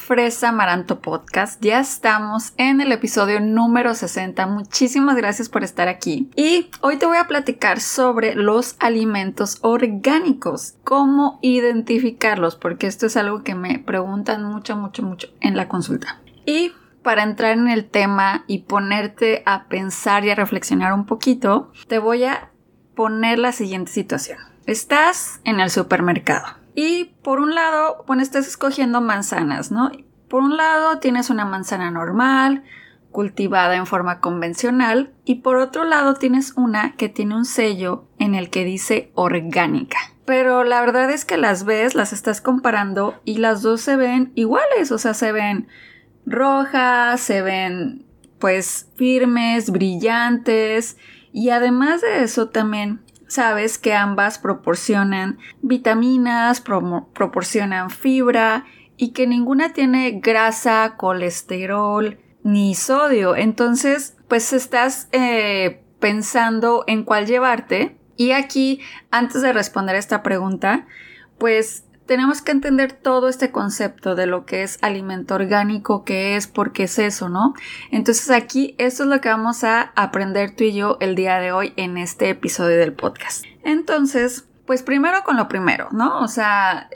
Fresa Maranto Podcast. Ya estamos en el episodio número 60. Muchísimas gracias por estar aquí. Y hoy te voy a platicar sobre los alimentos orgánicos, cómo identificarlos, porque esto es algo que me preguntan mucho, mucho, mucho en la consulta. Y para entrar en el tema y ponerte a pensar y a reflexionar un poquito, te voy a poner la siguiente situación. Estás en el supermercado y por un lado, bueno, estás escogiendo manzanas, ¿no? Por un lado tienes una manzana normal, cultivada en forma convencional, y por otro lado tienes una que tiene un sello en el que dice orgánica. Pero la verdad es que las ves, las estás comparando y las dos se ven iguales, o sea, se ven rojas, se ven pues firmes, brillantes y además de eso también sabes que ambas proporcionan vitaminas, proporcionan fibra y que ninguna tiene grasa, colesterol ni sodio. Entonces, pues estás eh, pensando en cuál llevarte. Y aquí, antes de responder esta pregunta, pues tenemos que entender todo este concepto de lo que es alimento orgánico, qué es, por qué es eso, ¿no? Entonces aquí esto es lo que vamos a aprender tú y yo el día de hoy en este episodio del podcast. Entonces, pues primero con lo primero, ¿no? O sea,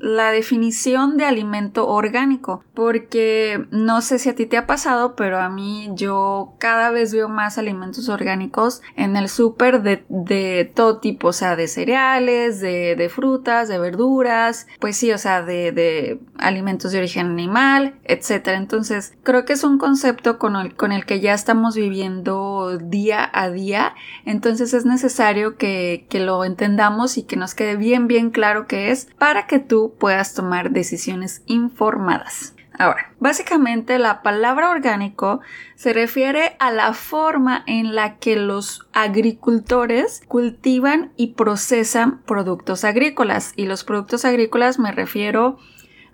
la definición de alimento orgánico, porque no sé si a ti te ha pasado, pero a mí yo cada vez veo más alimentos orgánicos en el súper de, todo tipo, o sea, de cereales, de, frutas, de verduras, pues sí, o sea, de, de alimentos de origen animal, etc. Entonces, creo que es un concepto con el, con el que ya estamos viviendo día a día, entonces es necesario que, que lo entendamos y que nos quede bien bien claro qué es para que tú puedas tomar decisiones informadas. Ahora, básicamente la palabra orgánico se refiere a la forma en la que los agricultores cultivan y procesan productos agrícolas. Y los productos agrícolas me refiero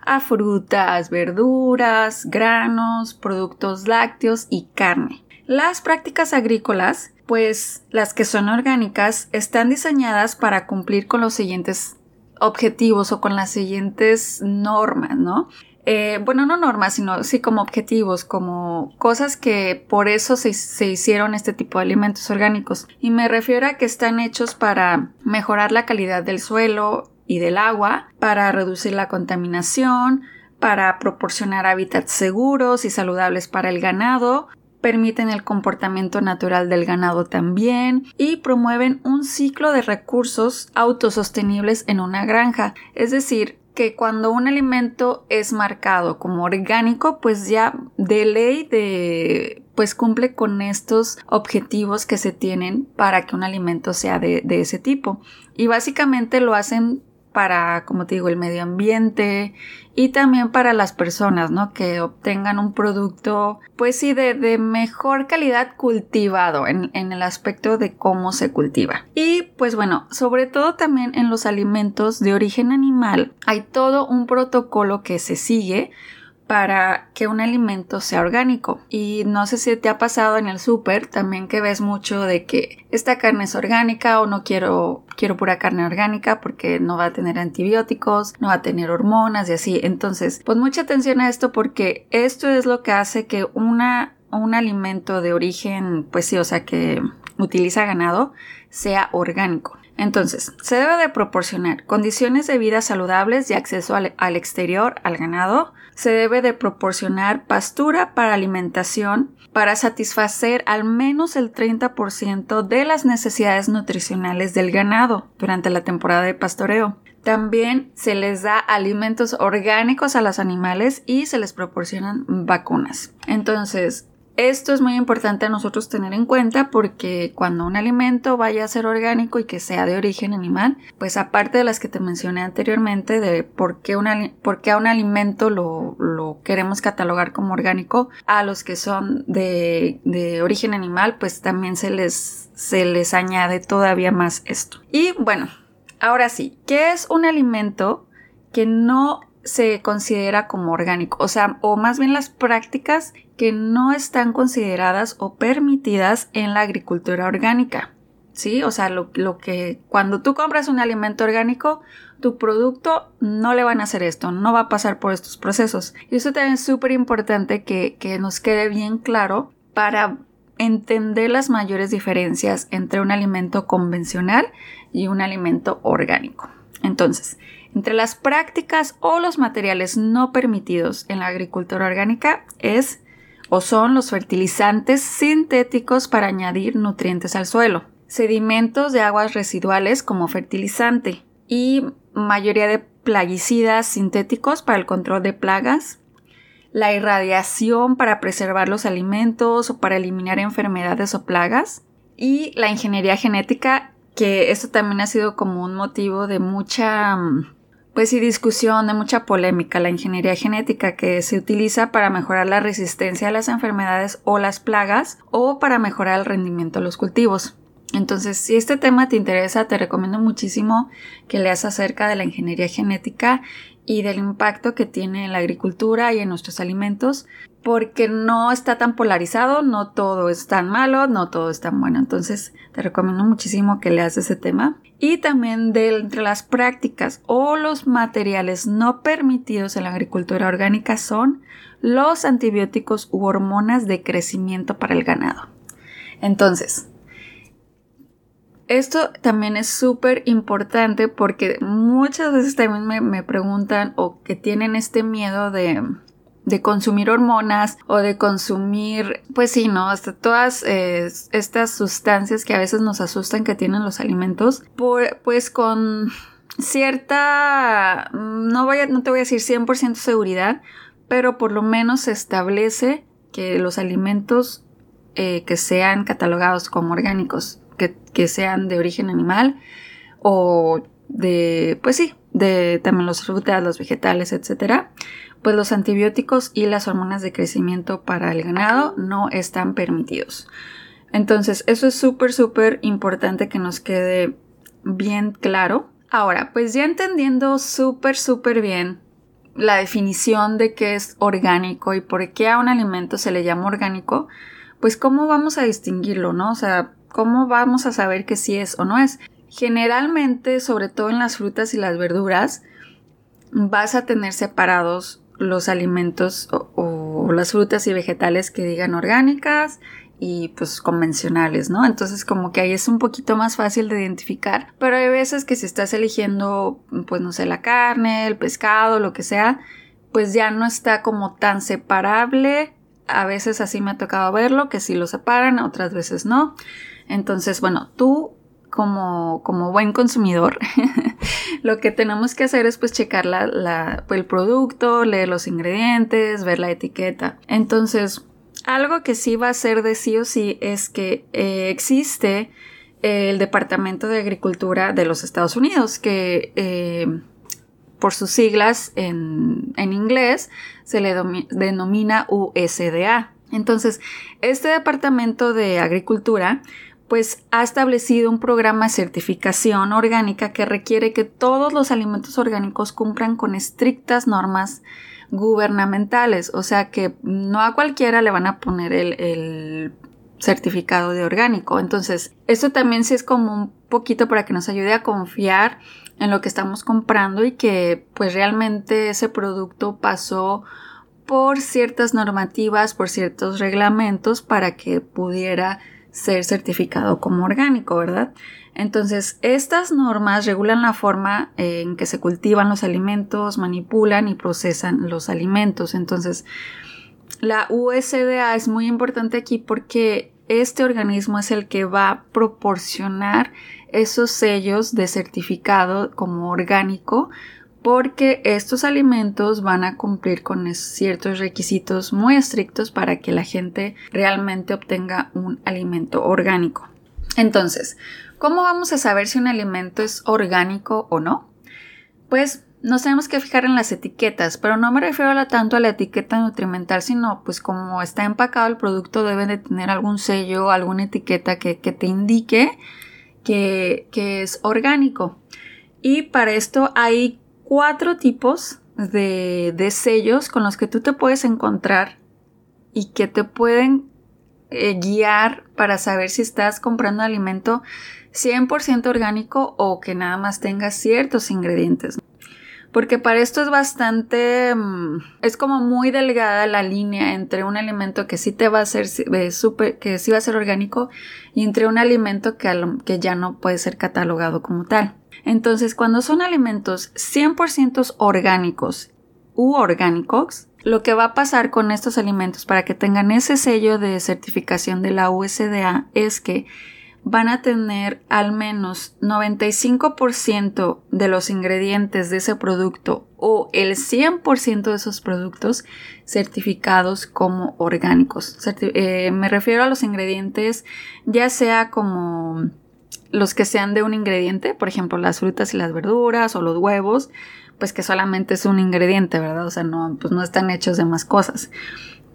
a frutas, verduras, granos, productos lácteos y carne. Las prácticas agrícolas pues las que son orgánicas están diseñadas para cumplir con los siguientes objetivos o con las siguientes normas, ¿no? Eh, bueno, no normas, sino sí como objetivos, como cosas que por eso se, se, hicieron este tipo de alimentos orgánicos. Y me refiero a que están hechos para mejorar la calidad del suelo y del agua, para reducir la contaminación, para proporcionar hábitats seguros y saludables para el ganado, permiten el comportamiento natural del ganado también y promueven un ciclo de recursos autosostenibles en una granja. Es decir, que cuando un alimento es marcado como orgánico, pues ya de ley de pues cumple con estos objetivos que se tienen para que un alimento sea de, de ese tipo. Y básicamente lo hacen para, como te digo, el medio ambiente y también para las personas, ¿no? Que obtengan un producto, pues sí, de, mejor calidad cultivado en, el aspecto de cómo se cultiva. Y pues bueno, sobre todo también en los alimentos de origen animal hay todo un protocolo que se sigue para que un alimento sea orgánico. Y no sé si te ha pasado en el súper también que ves mucho de que esta carne es orgánica o no quiero quiero pura carne orgánica porque no va a tener antibióticos, no va a tener hormonas y así. Entonces, pues mucha atención a esto porque esto es lo que hace que una un alimento de origen, pues sí, o sea, que utiliza ganado, sea orgánico. Entonces, se debe de proporcionar condiciones de vida saludables y acceso al, exterior al ganado. Se debe de proporcionar pastura para alimentación para satisfacer al menos el 30% de las necesidades nutricionales del ganado durante la temporada de pastoreo. También se les da alimentos orgánicos a los animales y se les proporcionan vacunas. Entonces, esto es muy importante a nosotros tener en cuenta porque cuando un alimento vaya a ser orgánico y que sea de origen animal, pues aparte de las que te mencioné anteriormente de por qué, por qué a un alimento lo, lo, queremos catalogar como orgánico, a los que son de, de origen animal, pues también se les, se les añade todavía más esto. Y bueno, Ahora sí, ¿qué es un alimento que no se considera como orgánico? O sea, o más bien las prácticas que no están consideradas o permitidas en la agricultura orgánica. ¿Sí? O sea, lo, que cuando tú compras un alimento orgánico, tu producto no le van a hacer esto, no va a pasar por estos procesos. Y eso también es súper importante que, que nos quede bien claro para entender las mayores diferencias entre un alimento convencional y un alimento orgánico. Entonces, entre las prácticas o los materiales no permitidos en la agricultura orgánica es o son los fertilizantes sintéticos para añadir nutrientes al suelo, sedimentos de aguas residuales como fertilizante y mayoría de plaguicidas sintéticos para el control de plagas, la irradiación para preservar los alimentos o para eliminar enfermedades o plagas y la ingeniería genética, que esto también ha sido como un motivo de mucha pues sí discusión, de mucha polémica, la ingeniería genética que se utiliza para mejorar la resistencia a las enfermedades o las plagas o para mejorar el rendimiento de los cultivos. Entonces, si este tema te interesa, te recomiendo muchísimo que leas acerca de la ingeniería genética y del impacto que tiene en la agricultura y en nuestros alimentos, porque no está tan polarizado, no todo es tan malo, no todo es tan bueno. Entonces, te recomiendo muchísimo que leas ese tema. Y también de entre las prácticas o los materiales no permitidos en la agricultura orgánica son los antibióticos u hormonas de crecimiento para el ganado. Entonces, esto también es súper importante porque muchas veces también me, preguntan o que tienen este miedo de, consumir hormonas o de consumir, pues sí, ¿no? Hasta todas eh, estas sustancias que a veces nos asustan que tienen los alimentos, pues con cierta, no, voy no te voy a decir 100% seguridad, pero por lo menos se establece que los alimentos eh, que sean catalogados como orgánicos que, sean de origen animal o de, pues sí, de también los frutas, los vegetales, etcétera, pues los antibióticos y las hormonas de crecimiento para el ganado no están permitidos. Entonces, eso es súper, súper importante que nos quede bien claro. Ahora, pues ya entendiendo súper, súper bien la definición de qué es orgánico y por qué a un alimento se le llama orgánico, pues cómo vamos a distinguirlo, ¿no? O sea, ¿Cómo vamos a saber que sí es o no es? Generalmente, sobre todo en las frutas y las verduras, vas a tener separados los alimentos o, las frutas y vegetales que digan orgánicas y pues convencionales, ¿no? Entonces como que ahí es un poquito más fácil de identificar, pero hay veces que si estás eligiendo pues no sé, la carne, el pescado, lo que sea, pues ya no está como tan separable. A veces así me ha tocado verlo, que sí lo separan, otras veces no. Entonces, bueno, tú como, como buen consumidor, lo que tenemos que hacer es pues checar la, el producto, leer los ingredientes, ver la etiqueta. Entonces, algo que sí va a ser de sí o sí es que eh, existe el Departamento de Agricultura de los Estados Unidos, que eh, por sus siglas en, en inglés se le denomina USDA. Entonces, este Departamento de Agricultura pues ha establecido un programa de certificación orgánica que requiere que todos los alimentos orgánicos cumplan con estrictas normas gubernamentales, o sea que no a cualquiera le van a poner el, certificado de orgánico. Entonces, esto también sí es como un poquito para que nos ayude a confiar en lo que estamos comprando y que pues realmente ese producto pasó por ciertas normativas, por ciertos reglamentos para que pudiera ser certificado como orgánico, ¿verdad? Entonces, estas normas regulan la forma en que se cultivan los alimentos, manipulan y procesan los alimentos. Entonces, la USDA es muy importante aquí porque este organismo es el que va a proporcionar esos sellos de certificado como orgánico porque estos alimentos van a cumplir con ciertos requisitos muy estrictos para que la gente realmente obtenga un alimento orgánico. Entonces, ¿cómo vamos a saber si un alimento es orgánico o no? Pues nos tenemos que fijar en las etiquetas, pero no me refiero tanto a la etiqueta nutrimental, sino pues como está empacado el producto debe de tener algún sello, alguna etiqueta que, te indique que, que es orgánico. Y para esto hay cuatro tipos de, de sellos con los que tú te puedes encontrar y que te pueden eh, guiar para saber si estás comprando alimento 100% orgánico o que nada más tenga ciertos ingredientes. Porque para esto es bastante, mm, es como muy delgada la línea entre un alimento que sí te va a ser eh, que sí va a ser orgánico y entre un alimento que, que ya no puede ser catalogado como tal. Entonces, cuando son alimentos 100% orgánicos u orgánicos, lo que va a pasar con estos alimentos para que tengan ese sello de certificación de la USDA es que van a tener al menos 95% de los ingredientes de ese producto o el 100% de esos productos certificados como orgánicos. Eh, me refiero a los ingredientes ya sea como los que sean de un ingrediente, por ejemplo las frutas y las verduras o los huevos, pues que solamente es un ingrediente, ¿verdad? O sea, no, pues no están hechos de más cosas.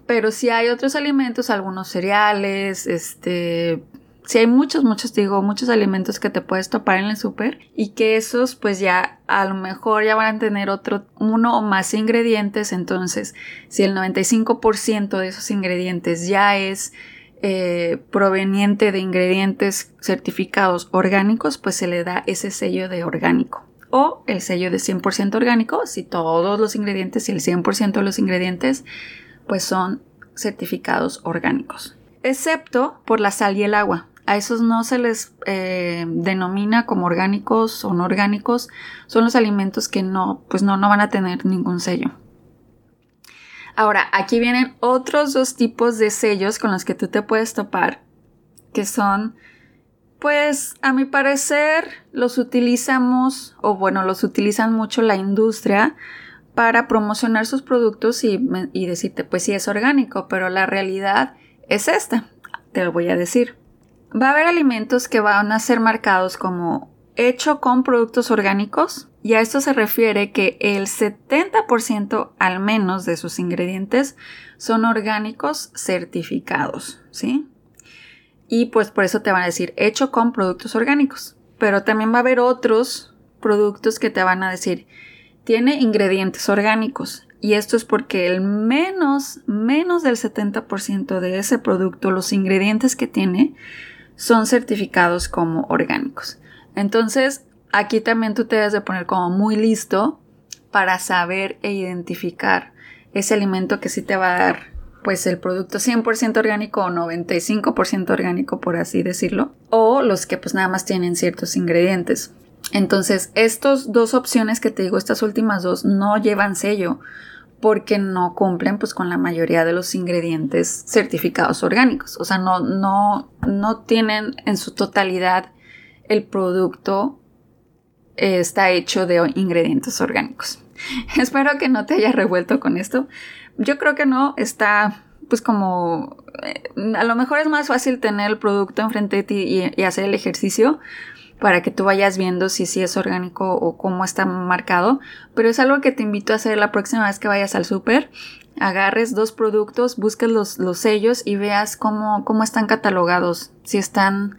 Pero si hay otros alimentos, algunos cereales, este, si hay muchos, muchos, digo, muchos alimentos que te puedes topar en el súper y que esos pues ya a lo mejor ya van a tener otro, uno o más ingredientes, entonces si el 95% de esos ingredientes ya es eh, proveniente de ingredientes certificados orgánicos, pues se le da ese sello de orgánico o el sello de 100% orgánico si todos los ingredientes y el 100% de los ingredientes pues son certificados orgánicos excepto por la sal y el agua. A esos no se les eh, denomina como orgánicos o no orgánicos. Son los alimentos que no, pues no, no van a tener ningún sello. Ahora, aquí vienen otros dos tipos de sellos con los que tú te puedes topar, que son, pues, a mi parecer, los utilizamos, o bueno, los utilizan mucho la industria para promocionar sus productos y, y decirte, pues sí es orgánico, pero la realidad es esta, te lo voy a decir. Va a haber alimentos que van a ser marcados como hecho con productos orgánicos y a esto se refiere que el 70% al menos de sus ingredientes son orgánicos certificados, ¿sí? Y pues por eso te van a decir hecho con productos orgánicos. Pero también va a haber otros productos que te van a decir tiene ingredientes orgánicos y esto es porque el menos, menos del 70% de ese producto, los ingredientes que tiene, son certificados como orgánicos. Entonces, aquí también tú te debes de poner como muy listo para saber e identificar ese alimento que sí te va a dar pues el producto 100% orgánico o 95% orgánico por así decirlo o los que pues nada más tienen ciertos ingredientes. Entonces, estas dos opciones que te digo, estas últimas dos, no llevan sello porque no cumplen pues con la mayoría de los ingredientes certificados orgánicos. O sea, no, no, no tienen en su totalidad el producto eh, está hecho de ingredientes orgánicos. Espero que no te haya revuelto con esto. Yo creo que no, está pues como eh, a lo mejor es más fácil tener el producto enfrente de ti y hacer el ejercicio para que tú vayas viendo si sí es orgánico o cómo está marcado, pero es algo que te invito a hacer la próxima vez que vayas al súper. Agarres dos productos, busques los, los sellos y veas cómo, cómo están catalogados, si están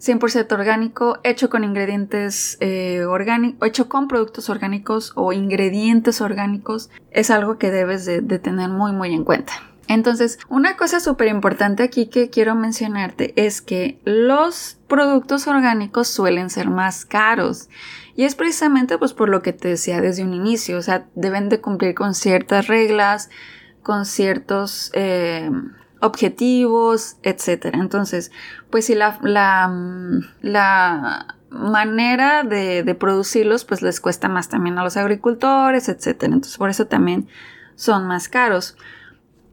100% orgánico, hecho con ingredientes eh, orgánicos, hecho con productos orgánicos o ingredientes orgánicos, es algo que debes de tener muy muy en cuenta. Entonces, una cosa súper importante aquí que quiero mencionarte es que los productos orgánicos suelen ser más caros. Y es precisamente pues por lo que te decía desde un inicio, o sea, deben de cumplir con ciertas reglas, con ciertos eh, objetivos, etc. Entonces, pues si la, la, la manera de, de, producirlos pues les cuesta más también a los agricultores, etc. Entonces, por eso también son más caros.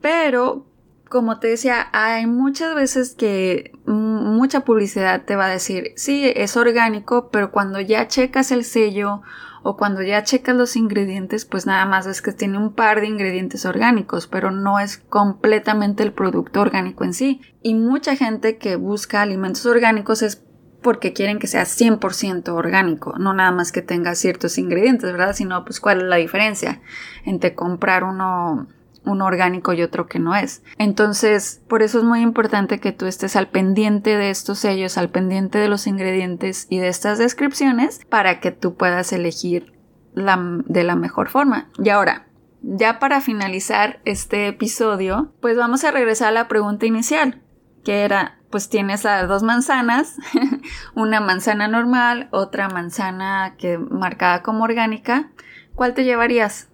Pero, como te decía, hay muchas veces que mucha publicidad te va a decir, sí, es orgánico, pero cuando ya checas el sello o cuando ya checas los ingredientes, pues nada más es que tiene un par de ingredientes orgánicos, pero no es completamente el producto orgánico en sí. Y mucha gente que busca alimentos orgánicos es porque quieren que sea 100% orgánico, no nada más que tenga ciertos ingredientes, ¿verdad? Sino pues cuál es la diferencia entre comprar uno uno orgánico y otro que no es. Entonces, por eso es muy importante que tú estés al pendiente de estos sellos, al pendiente de los ingredientes y de estas descripciones para que tú puedas elegir de la mejor forma. Y ahora, ya para finalizar este episodio, pues vamos a regresar a la pregunta inicial, que era, pues tienes las dos manzanas, una manzana normal, otra manzana que marcada como orgánica, ¿cuál te llevarías?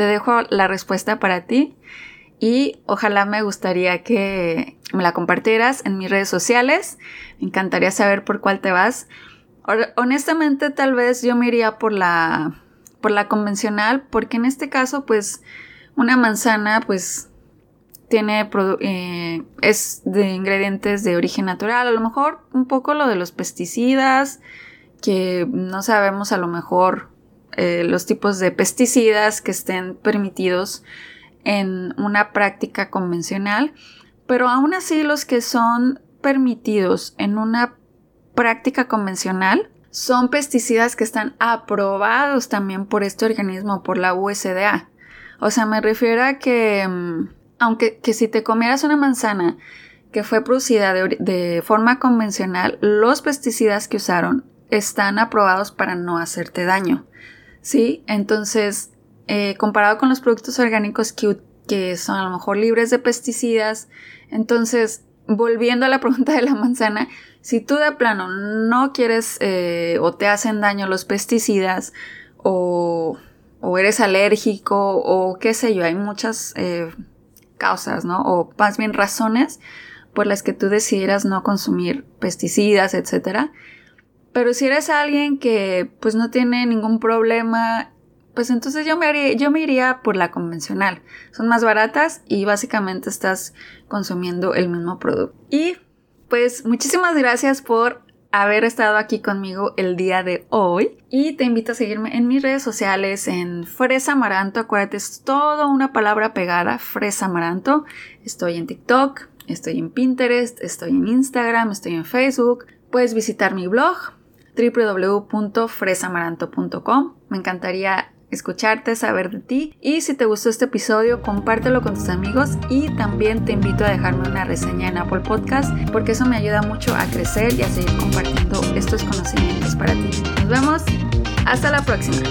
Te dejo la respuesta para ti y ojalá me gustaría que me la compartieras en mis redes sociales. Me encantaría saber por cuál te vas. Honestamente, tal vez yo me iría por la por la convencional, porque en este caso, pues, una manzana, pues, tiene, eh, es de ingredientes de origen natural, a lo mejor un poco lo de los pesticidas, que no sabemos a lo mejor eh, los tipos de pesticidas que estén permitidos en una práctica convencional, pero aún así los que son permitidos en una práctica convencional son pesticidas que están aprobados también por este organismo, por la USDA. O sea, me refiero a que, mm, aunque que si te comieras una manzana que fue producida de, forma convencional, los pesticidas que usaron están aprobados para no hacerte daño. ¿Sí? Entonces, eh, comparado con los productos orgánicos que, que son a lo mejor libres de pesticidas, entonces, volviendo a la pregunta de la manzana, si tú de plano no quieres eh, o te hacen daño los pesticidas o, eres alérgico o qué sé yo, hay muchas eh, causas, ¿no? O más bien razones por las que tú decidieras no consumir pesticidas, etc. Pero si eres alguien que pues no tiene ningún problema, pues entonces yo me, yo me iría por la convencional. Son más baratas y básicamente estás consumiendo el mismo producto. Y pues muchísimas gracias por haber estado aquí conmigo el día de hoy y te invito a seguirme en mis redes sociales en Fresa Amaranto, acuérdate es toda una palabra pegada, Fresa Amaranto, estoy en TikTok, estoy en Pinterest, estoy en Instagram, estoy en Facebook, puedes visitar mi blog www.fresamaranto.com, me encantaría escucharte, saber de ti. Y si te gustó este episodio, compártelo con tus amigos y también te invito a dejarme una reseña en Apple Podcast porque eso me ayuda mucho a crecer y a seguir compartiendo estos conocimientos para ti. Nos vemos. Hasta la próxima.